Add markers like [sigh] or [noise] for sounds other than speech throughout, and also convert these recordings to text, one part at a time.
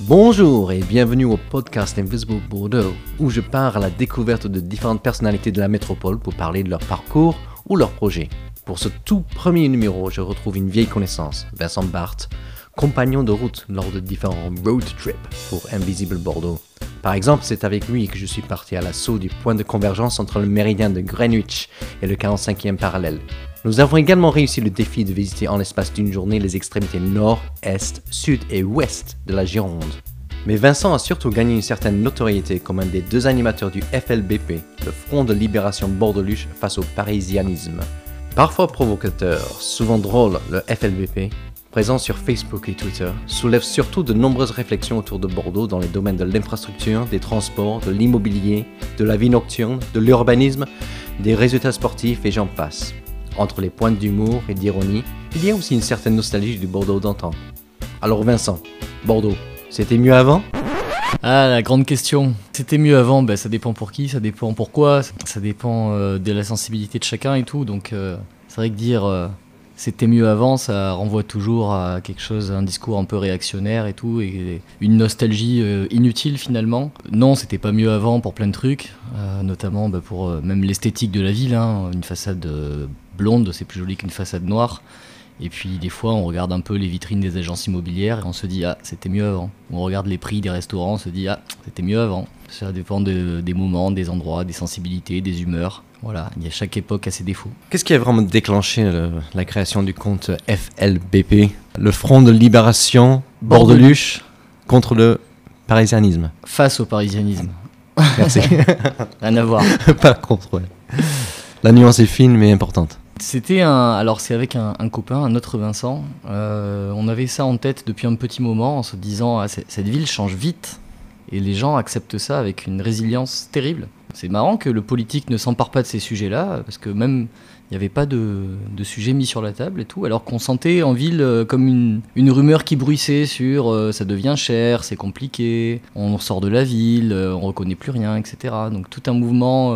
Bonjour et bienvenue au podcast Invisible Bordeaux, où je pars à la découverte de différentes personnalités de la métropole pour parler de leur parcours ou leurs projets. Pour ce tout premier numéro, je retrouve une vieille connaissance, Vincent Barthes, compagnon de route lors de différents road trips pour Invisible Bordeaux. Par exemple, c'est avec lui que je suis parti à l'assaut du point de convergence entre le méridien de Greenwich et le 45e parallèle. Nous avons également réussi le défi de visiter en l'espace d'une journée les extrémités nord, est, sud et ouest de la Gironde. Mais Vincent a surtout gagné une certaine notoriété comme un des deux animateurs du FLBP, le Front de Libération Bordeluche face au parisianisme. Parfois provocateur, souvent drôle, le FLBP, présent sur Facebook et Twitter, soulève surtout de nombreuses réflexions autour de Bordeaux dans les domaines de l'infrastructure, des transports, de l'immobilier, de la vie nocturne, de l'urbanisme, des résultats sportifs et j'en passe. Entre les pointes d'humour et d'ironie, il y a aussi une certaine nostalgie du Bordeaux d'antan. Alors Vincent, Bordeaux, c'était mieux avant? Ah, la grande question. C'était mieux avant, ben, ça dépend pour qui, ça dépend pourquoi, ça dépend euh, de la sensibilité de chacun et tout. Donc euh, c'est vrai que dire euh, c'était mieux avant, ça renvoie toujours à quelque chose, un discours un peu réactionnaire et tout, et une nostalgie inutile finalement. Non, c'était pas mieux avant pour plein de trucs, notamment bah, pour même l'esthétique de la ville. hein. Une façade blonde, c'est plus joli qu'une façade noire. Et puis des fois, on regarde un peu les vitrines des agences immobilières et on se dit ah c'était mieux avant. On regarde les prix des restaurants, on se dit ah c'était mieux avant. Ça dépend de- des moments, des endroits, des sensibilités, des humeurs. Voilà, il y a chaque époque a ses défauts. Qu'est-ce qui a vraiment déclenché le- la création du compte FLBP Le Front de Libération Bordeluche contre le parisianisme. Face au parisianisme, Merci. [laughs] rien à voir. [laughs] Pas contre, ouais. La nuance est fine mais importante. C'était un. Alors, c'est avec un, un copain, un autre Vincent. Euh, on avait ça en tête depuis un petit moment en se disant ah, cette ville change vite et les gens acceptent ça avec une résilience terrible. C'est marrant que le politique ne s'empare pas de ces sujets-là parce que même il n'y avait pas de, de sujet mis sur la table et tout, alors qu'on sentait en ville euh, comme une, une rumeur qui bruissait sur euh, ça devient cher, c'est compliqué, on sort de la ville, on reconnaît plus rien, etc. Donc tout un mouvement.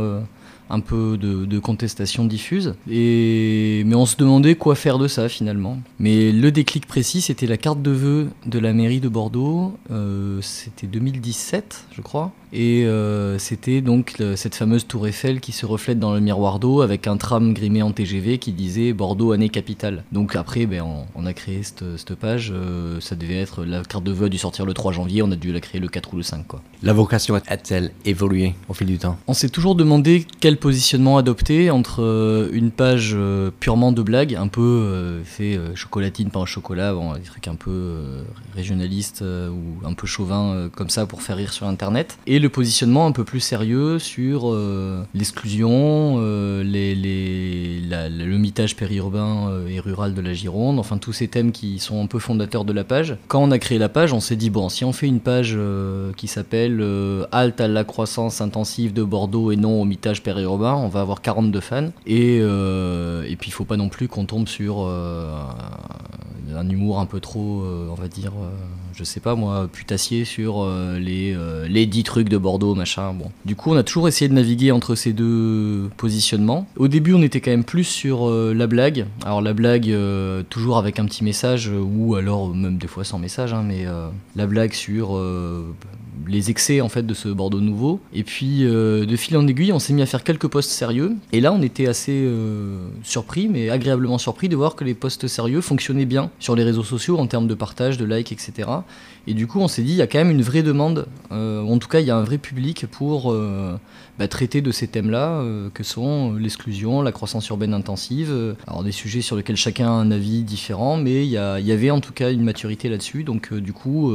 Un peu de, contestation diffuse. Et, mais on se demandait quoi faire de ça finalement. Mais le déclic précis, c'était la carte de vœux de la mairie de Bordeaux. Euh, c'était 2017, je crois. Et euh, c'était donc le- cette fameuse tour Eiffel qui se reflète dans le miroir d'eau avec un tram grimé en TGV qui disait Bordeaux année capitale. Donc après, ben, on, on a créé cette, page. Euh, ça devait être la carte de vœux a dû sortir le 3 janvier. On a dû la créer le 4 ou le 5 quoi. La vocation a-t-elle évolué au fil du temps? On s'est toujours demandé quel positionnement adopter entre euh, une page purement de blague, un peu fait chocolatine, pain au chocolat, bon, des trucs un peu régionalistes ou un peu chauvin comme ça pour faire rire sur internet, et le positionnement un peu plus sérieux sur euh, l'exclusion, euh, le mitage périurbain euh, et rural de la Gironde, enfin tous ces thèmes qui sont un peu fondateurs de la page. Quand on a créé la page, on s'est dit bon, si on fait une page qui s'appelle Halte à la croissance intensive de Bordeaux et non au mitage périurbain, on va avoir 42 fans. Et, et puis il faut pas non plus qu'on tombe sur un humour un peu trop, on va dire, je sais pas moi, putassier sur euh, les, euh, les 10 trucs de Bordeaux, machin. Bon. Du coup, on a toujours essayé de naviguer entre ces deux positionnements. Au début, on était quand même plus sur euh, la blague. Alors la blague, toujours avec un petit message, ou alors même des fois sans message, hein, mais la blague sur les excès en fait de ce Bordeaux nouveau. Et puis euh, de fil en aiguille, on s'est mis à faire quelques posts sérieux. Et là, on était assez euh, surpris, mais agréablement surpris de voir que les posts sérieux fonctionnaient bien sur les réseaux sociaux en termes de partage, de likes, etc. Et du coup, on s'est dit, il y a quand même une vraie demande, euh, en tout cas, il y a un vrai public pour bah, traiter de ces thèmes-là, euh, que sont l'exclusion, la croissance urbaine intensive. euh, alors, des sujets sur lesquels chacun a un avis différent, mais il y, avait en tout cas une maturité là-dessus. Donc, euh, du coup,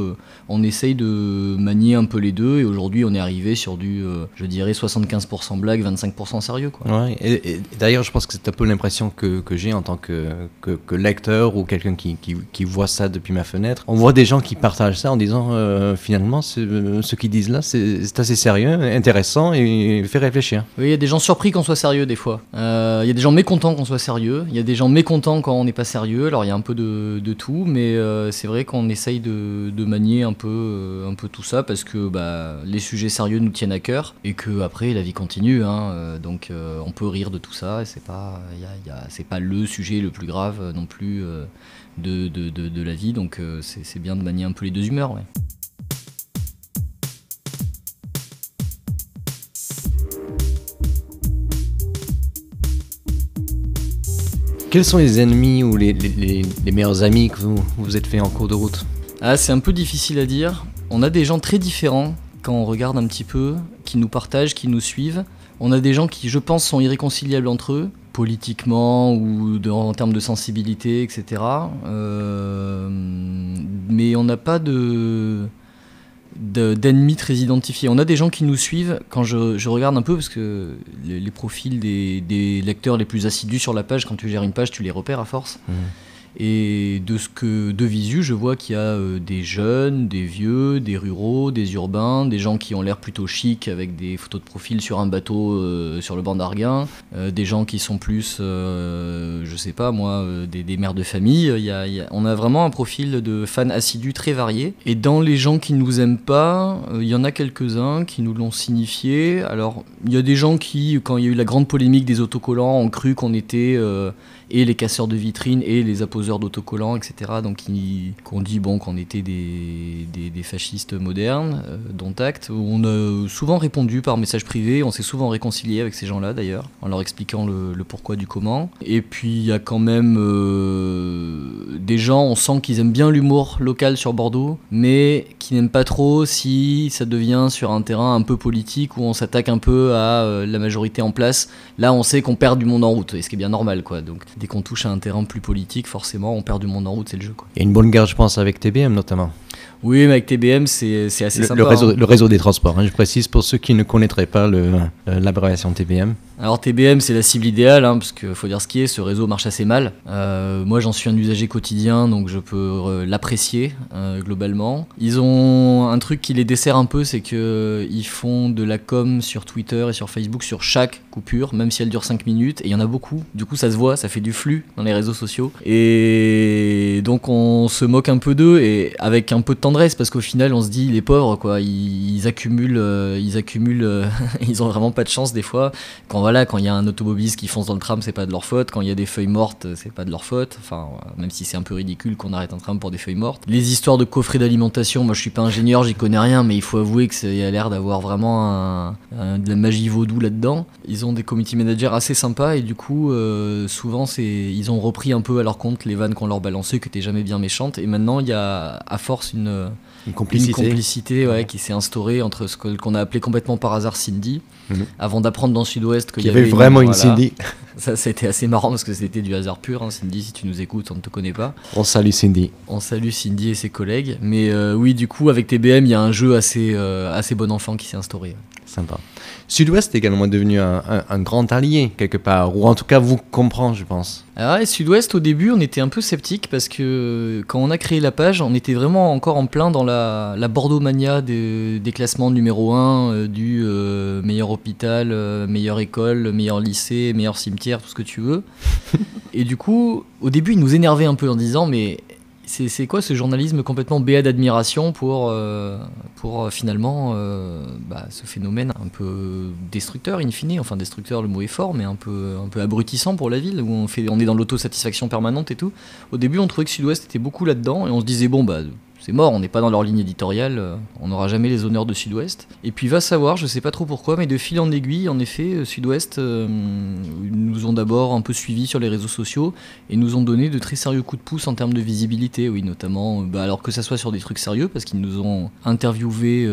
on essaye de manier un peu les deux, et aujourd'hui, on est arrivé sur du, je dirais, 75% blague, 25% sérieux. Ouais, et, d'ailleurs, je pense que c'est un peu l'impression que, j'ai en tant que, lecteur ou quelqu'un qui, voit ça depuis ma fenêtre. On voit des gens qui partagent ça en disant finalement, euh, ce qu'ils disent là, c'est assez sérieux, intéressant et fait réfléchir. Oui, il y a des gens surpris qu'on soit sérieux des fois. Euh, Il y a des gens mécontents qu'on soit sérieux. Il y a des gens mécontents quand on n'est pas sérieux. Alors il y a un peu de, tout, mais euh, c'est vrai qu'on essaye de, manier un peu, euh, un peu tout ça parce que bah, les sujets sérieux nous tiennent à cœur et que après la vie continue. hein. Donc on peut rire de tout ça et c'est pas, c'est pas le sujet le plus grave non plus de, de, la vie. Donc c'est bien de manier un peu les deux humeurs. Quels sont les ennemis ou les, meilleurs amis que vous vous êtes fait en cours de route? Ah, C'est un peu difficile à dire. On a des gens très différents quand on regarde un petit peu, qui nous partagent, qui nous suivent. On a des gens qui, je pense, sont irréconciliables entre eux, politiquement ou en termes de sensibilité, etc. Euh, mais on n'a pas de d'ennemis très identifiés. On a des gens qui nous suivent quand je, regarde un peu, parce que les, profils des, lecteurs les plus assidus sur la page, quand tu gères une page, tu les repères à force. Mmh. Et de ce que de visu, je vois qu'il y a euh, des jeunes, des vieux, des ruraux, des urbains, des gens qui ont l'air plutôt chic avec des photos de profil sur un bateau euh, sur le banc d'Arguin, euh, des gens qui sont plus, je sais pas moi, des, mères de famille. Il y a, on a vraiment un profil de fans assidus très varié. Et dans les gens qui nous aiment pas, il y en a quelques-uns qui nous l'ont signifié. Alors, il y a des gens qui, quand il y a eu la grande polémique des autocollants, ont cru qu'on était et les casseurs de vitrines et les apposeurs d'autocollants, etc. Donc qu'on dit bon qu'on était des, des, fascistes modernes, euh, dont acte. On a souvent répondu par message privé, on s'est souvent réconcilié avec ces gens-là d'ailleurs, en leur expliquant le, pourquoi du comment. Et puis il y a quand même euh, des gens, on sent qu'ils aiment bien l'humour local sur Bordeaux, mais qui n'aiment pas trop si ça devient sur un terrain un peu politique où on s'attaque un peu à euh, la majorité en place. Là, on sait qu'on perd du monde en route, et ce qui est bien normal, quoi. Donc dès qu'on touche à un terrain plus politique, forcément, on perd du monde en route, c'est le jeu. Quoi. Et une bonne guerre, je pense, avec TBM notamment. Oui, mais avec TBM, c'est assez le, sympa. Le réseau, hein. le réseau des transports, hein, je précise pour ceux qui ne connaîtraient pas euh, l'abréviation TBM. Alors TBM, c'est la cible idéale, hein, parce qu'il faut dire ce qui est, ce réseau marche assez mal. Euh, moi, j'en suis un usager quotidien, donc je peux euh, l'apprécier globalement. Ils ont un truc qui les dessert un peu, c'est qu'ils font de la com sur Twitter et sur Facebook sur chaque même si elle dure 5 minutes, et il y en a beaucoup. Du coup, ça se voit, ça fait du flux dans les réseaux sociaux. Et donc, on se moque un peu d'eux, et avec un peu de tendresse parce qu'au final on se dit les pauvres quoi ils, accumulent euh, ils accumulent euh, [laughs] ils ont vraiment pas de chance des fois. Quand voilà quand il y a un automobiliste qui fonce dans le tram c'est pas de leur faute. Quand il y a des feuilles mortes c'est pas de leur faute. Enfin même si c'est un peu ridicule qu'on arrête un tram pour des feuilles mortes. Les histoires de coffrets d'alimentation moi je suis pas ingénieur j'y connais rien mais il faut avouer que y a l'air d'avoir vraiment de la magie vaudou là dedans ils ont des community managers assez sympas et du coup euh, souvent c'est ils ont repris un peu à leur compte les vannes qu'on leur balançait qui étaient jamais bien méchantes et maintenant il y a à force une une complicité, ouais, qui s'est instaurée entre ce qu'on a appelé complètement par hasard Cindy, mhm. avant d'apprendre dans Sud-Ouest qu'il y, avait, vraiment une, Cindy. [laughs] Ça, c'était assez marrant parce que c'était du hasard pur. Hein, Cindy, si tu nous écoutes, on ne te connaît pas. On salue Cindy. On salue Cindy et ses collègues. Mais euh, oui, du coup, avec TBM, il y a un jeu assez, euh, assez bon enfant qui s'est instauré. Sympa. Sud-Ouest est également devenu un, grand allié, quelque part, ou en tout cas vous comprend, je pense. Alors, ah Sud-Ouest, au début, on était un peu sceptique parce que quand on a créé la page, on était vraiment encore en plein dans la, Bordeaux mania des, classements numéro 1 euh, du euh, meilleur hôpital, euh, meilleure école, meilleur lycée, meilleur cimetière, tout ce que tu veux. [laughs] Et du coup, au début, il nous énervait un peu en disant Mais c'est quoi ce journalisme complètement béat d'admiration pour, euh, pour euh, finalement euh, bah, ce phénomène un peu destructeur in fine, enfin destructeur le mot est fort, mais un peu, un peu abrutissant pour la ville, où on, fait, on est dans l'autosatisfaction permanente et tout. Au début on trouvait que Sud-Ouest était beaucoup là-dedans et on se disait bon bah c'est mort, on n'est pas dans leur ligne éditoriale, euh, on n'aura jamais les honneurs de Sud-Ouest. Et puis va savoir, je sais pas trop pourquoi, mais de fil en aiguille, en effet, euh, Sud-Ouest euh, nous ont d'abord un peu suivis sur les réseaux sociaux et nous ont donné de très sérieux coups de pouce en termes de visibilité, oui, notamment, bah, alors que ça soit sur des trucs sérieux, parce qu'ils nous ont interviewé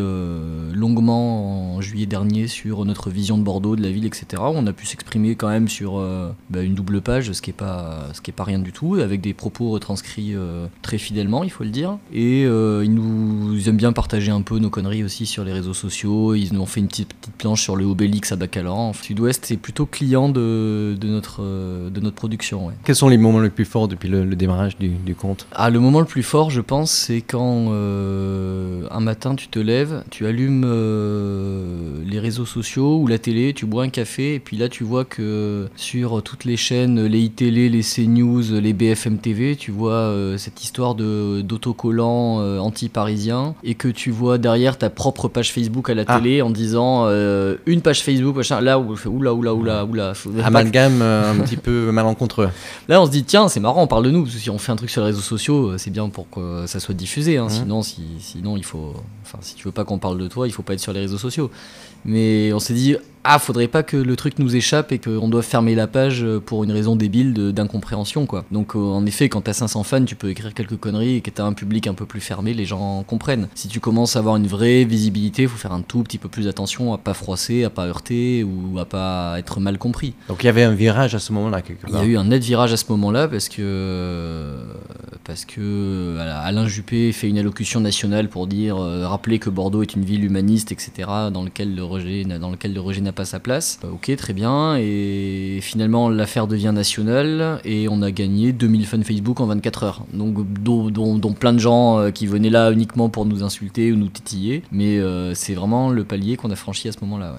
longuement en juillet dernier sur notre vision de Bordeaux, de la ville, etc. On a pu s'exprimer quand même sur bah, une double page, ce qui est pas, ce qui est pas rien du tout, avec des propos retranscrits très fidèlement, il faut le dire. Et euh, ils nous aiment bien partager un peu nos conneries aussi sur les réseaux sociaux. Ils nous ont fait une petite, petite planche sur le Obélix à Bacalan. Sud-Ouest, c'est plutôt client de, de, notre, de notre production. Quels sont les moments les plus forts depuis le, démarrage du, du, compte? Ah, Le moment le plus fort, je pense, c'est quand euh, un matin tu te lèves, tu allumes euh, les réseaux sociaux ou la télé, tu bois un café, et puis là tu vois que sur toutes les chaînes, les iTélé, les CNews, les BFM TV, tu vois cette histoire d'autocollants euh, anti-parisien et que tu vois derrière ta propre page Facebook à la ah. télé en disant euh, une page Facebook, machin, là où oula, oula, oula, oula. Amalgame euh, un [laughs] petit peu malencontreux. Là, on se dit, tiens, c'est marrant, on parle de nous, parce que si on fait un truc sur les réseaux sociaux, c'est bien pour que ça soit diffusé. Hein. Mmh. Sinon, sinon, il faut. Enfin, si tu veux pas qu'on parle de toi, il faut pas être sur les réseaux sociaux. Mais on s'est dit, ah, faudrait pas que le truc nous échappe et qu'on doive fermer la page pour une raison débile d'incompréhension, quoi. Donc, euh, en effet, quand t'as 500 fans, tu peux écrire quelques conneries et que t'as un public un peu plus fermé, les gens comprennent. Si tu commences à avoir une vraie visibilité, faut faire un tout petit peu plus attention à pas froisser, à pas heurter ou à pas être mal compris. Donc, il y avait un virage à ce moment-là, quelque part. Il y a eu un net virage à ce moment-là parce que, parce que Alain Juppé fait une allocution nationale pour dire, euh, rappeler que Bordeaux est une ville humaniste, etc., dans lequel le rejet, n'a pas sa place. Euh, ok, très bien. Et finalement, l'affaire devient nationale et on a gagné 2000 fans Facebook en 24 heures. Donc, dont, plein de gens euh, qui venaient là uniquement pour nous insulter ou nous titiller. Mais euh, c'est vraiment le palier qu'on a franchi à ce moment-là.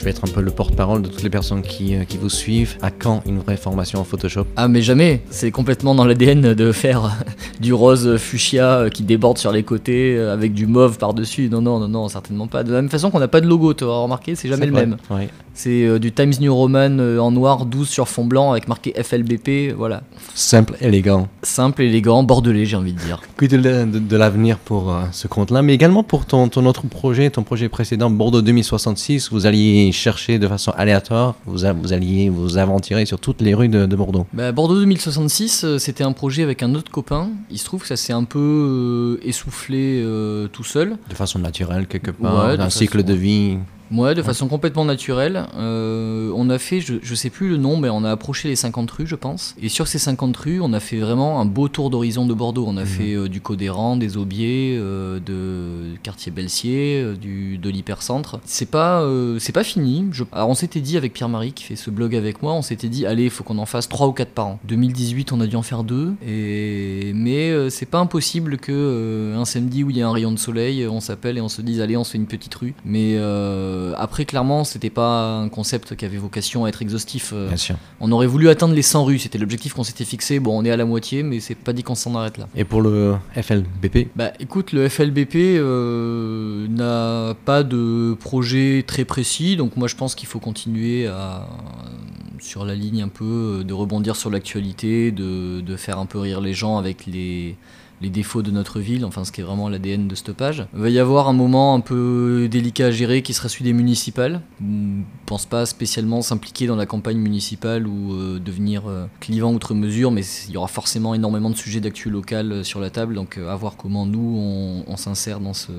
Je vais être un peu le porte-parole de toutes les personnes qui, euh, qui, vous suivent. À quand une vraie formation en Photoshop? Ah mais jamais C'est complètement dans l'ADN de faire [laughs] du rose fuchsia euh, qui déborde sur les côtés euh, avec du mauve par-dessus. Non, non, non, non, certainement pas. De la même façon qu'on n'a pas de logo, tu as remarqué, c'est jamais le même. C'est du Times New Roman en noir 12 sur fond blanc avec marqué FLBP, voilà. Simple, élégant. Simple, élégant, bordelais j'ai envie de dire. Cuide de, de, l'avenir pour ce compte-là, mais également pour ton, ton autre projet, ton projet précédent, Bordeaux 2066, vous alliez chercher de façon aléatoire, vous, vous alliez vous aventurer sur toutes les rues de, Bordeaux? Bah, Bordeaux 2066, euh, c'était un projet avec un autre copain. Il se trouve que ça s'est un peu euh, essoufflé euh, tout seul. De façon naturelle, quelque part, un cycle de vie Ouais, de façon complètement naturelle. Euh, on a fait, je, je sais plus le nom, mais on a approché les 50 rues, je pense. Et sur ces 50 rues, on a fait vraiment un beau tour d'horizon de Bordeaux. On a mhm. fait euh, du Codéran, des Aubiers, euh, de quartier Belsier, du, de l'hypercentre. C'est pas, c'est pas fini. Je... Alors on s'était dit avec Pierre-Marie qui fait ce blog avec moi, on s'était dit allez, il faut qu'on en fasse 3 ou 4 par an. 2018, on a dû en faire 2. Et... Mais c'est pas impossible que un samedi où il y a un rayon de soleil, on s'appelle et on se dise allez, on se fait une petite rue. Mais euh, après, clairement, c'était pas un concept qui avait vocation à être exhaustif. Euh, on aurait voulu atteindre les 100 rues, c'était l'objectif qu'on s'était fixé. Bon, on est à la moitié, mais c'est pas dit qu'on s'en arrête là. Et pour le FLBP Bah écoute, le FLBP euh, n'a pas de projet très précis, donc moi je pense qu'il faut continuer à sur la ligne un peu, de rebondir sur l'actualité, de, de, faire un peu rire les gens avec les, les défauts de notre ville, enfin ce qui est vraiment l'ADN de stoppage. Il va y avoir un moment un peu délicat à gérer qui sera celui des municipales. Je ne pense pas spécialement s'impliquer dans la campagne municipale ou euh, devenir euh, clivant outre mesure, mais il y aura forcément énormément de sujets d'actu local euh, sur la table, donc à voir comment nous on, s'insère dans, ce,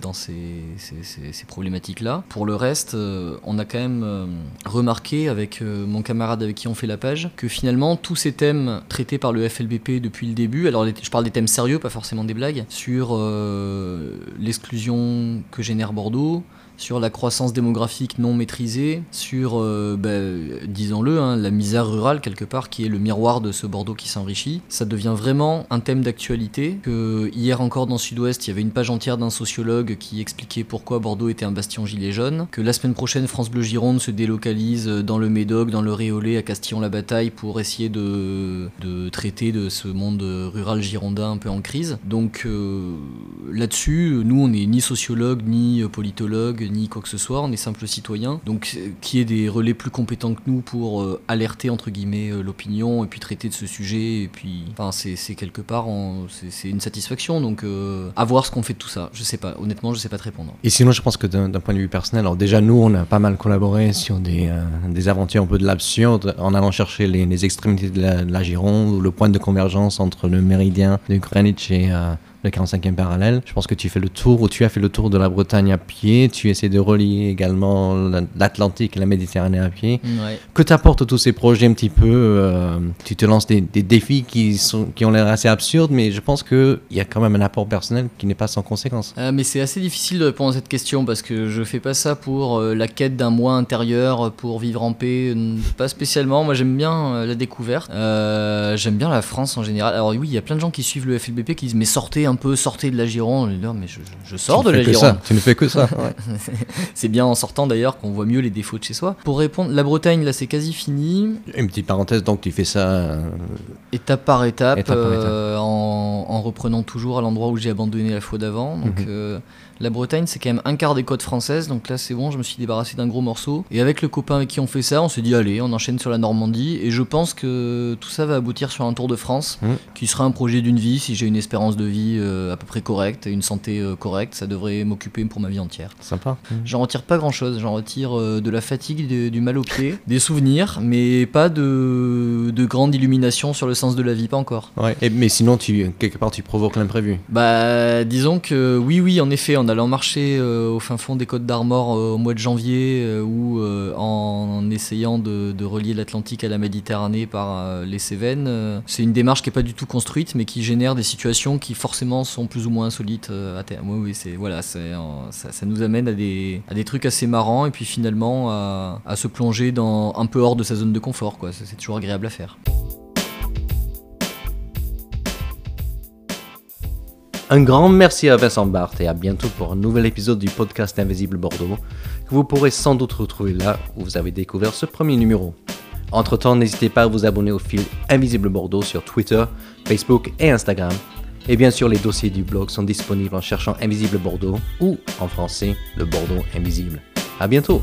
dans ces, ces, problématiques-là. Pour le reste, on a quand même remarqué avec mon camarade avec qui on fait la page que finalement tous ces thèmes traités par le FLBP depuis le début, alors je parle des thèmes sérieux, pas forcément des blagues, sur euh, l'exclusion que génère Bordeaux, sur la croissance démographique non maîtrisée, sur, euh, bah, disons-le, hein, la misère rurale quelque part qui est le miroir de ce Bordeaux qui s'enrichit. Ça devient vraiment un thème d'actualité. Hier encore dans Sud-Ouest, il y avait une page entière d'un sociologue qui expliquait pourquoi Bordeaux était un bastion gilet jaune. Que la semaine prochaine, France Bleu Gironde se délocalise dans le Médoc, dans le Réolé, à Castillon-la-Bataille pour essayer de, de, traiter de ce monde rural girondin un peu en crise. Donc euh, là-dessus, nous, on n'est ni sociologue ni politologue ni quoi que ce soit, on est simple citoyen. Donc euh, qui est des relais plus compétents que nous pour euh, alerter entre guillemets euh, l'opinion et puis traiter de ce sujet. Et puis, enfin, c'est quelque part, c'est une satisfaction. Donc à voir ce qu'on fait de tout ça. Je sais pas, honnêtement, je sais pas te répondre. Et sinon, je pense que d'un point de vue personnel, alors déjà nous, on a pas mal collaboré sur des, des aventures un peu de l'absurde en allant chercher les, extrémités de la, de la, Gironde ou le point de convergence entre le méridien de Greenwich et le 45e parallèle. Je pense que tu fais le tour, ou tu as fait le tour de la Bretagne à pied, tu essaies de relier également l'Atlantique et la Méditerranée à pied. Que t'apportent tous ces projets un petit peu euh, Tu te lances des, défis qui, sont, qui ont l'air assez absurdes, mais je pense qu'il y a quand même un apport personnel qui n'est pas sans conséquence. Euh, mais c'est assez difficile de répondre à cette question parce que je fais pas ça pour euh, la quête d'un moi intérieur, pour vivre en paix, pas spécialement. Moi j'aime bien la découverte, j'aime bien la France en général. Alors oui, il y a plein de gens qui suivent le FLBP qui disent mais sortez un un peu sortez de la Gironde. Mais je, je sors Tu de la Gironde. ça. Tu ne fais que ça. [laughs] C'est bien en sortant d'ailleurs qu'on voit mieux les défauts de chez soi. Pour répondre, la Bretagne, là, c'est quasi fini. Une petite parenthèse, donc tu fais ça. euh, Étape par étape, Étape par euh, en, en reprenant toujours à l'endroit où j'ai abandonné la fois d'avant. Donc Mhm. euh, la Bretagne, c'est quand même un quart des côtes françaises. Donc là, c'est bon, je me suis débarrassé d'un gros morceau. Et avec le copain avec qui on fait ça, on s'est dit, allez, on enchaîne sur la Normandie. Et je pense que tout ça va aboutir sur un tour de France, Mhm. qui sera un projet d'une vie. Si j'ai une espérance de vie euh, à peu près correcte une santé euh, correcte, ça devrait m'occuper pour ma vie entière. Sympa. J'en retire pas grand chose, j'en retire euh, de la fatigue, de- du mal au pied, des souvenirs, mais pas de, de grande illumination sur le sens de la vie, pas encore. Ouais. Et- mais sinon, tu, quelque part, tu provoques l'imprévu. Bah, disons que oui, oui, en effet, en allant marcher euh, au fin fond des Côtes d'Armor euh, au mois de janvier euh, ou en, essayant de, relier l'Atlantique à la Méditerranée par les Cévennes, c'est une démarche qui est pas du tout construite, mais qui génère des situations qui forcément sont plus ou moins insolites à terme. Oui, oui, c'est voilà, c'est ça, ça nous amène à des, trucs assez marrants et puis finalement à, se plonger dans un peu hors de sa zone de confort, quoi. C'est toujours agréable à faire. Un grand merci à Vincent Barthes et à bientôt pour un nouvel épisode du podcast Invisible Bordeaux que vous pourrez sans doute retrouver là où vous avez découvert ce premier numéro. Entre-temps, n'hésitez pas à vous abonner au fil Invisible Bordeaux sur Twitter, Facebook et Instagram. Et bien sûr, les dossiers du blog sont disponibles en cherchant Invisible Bordeaux ou en français le Bordeaux Invisible. À bientôt!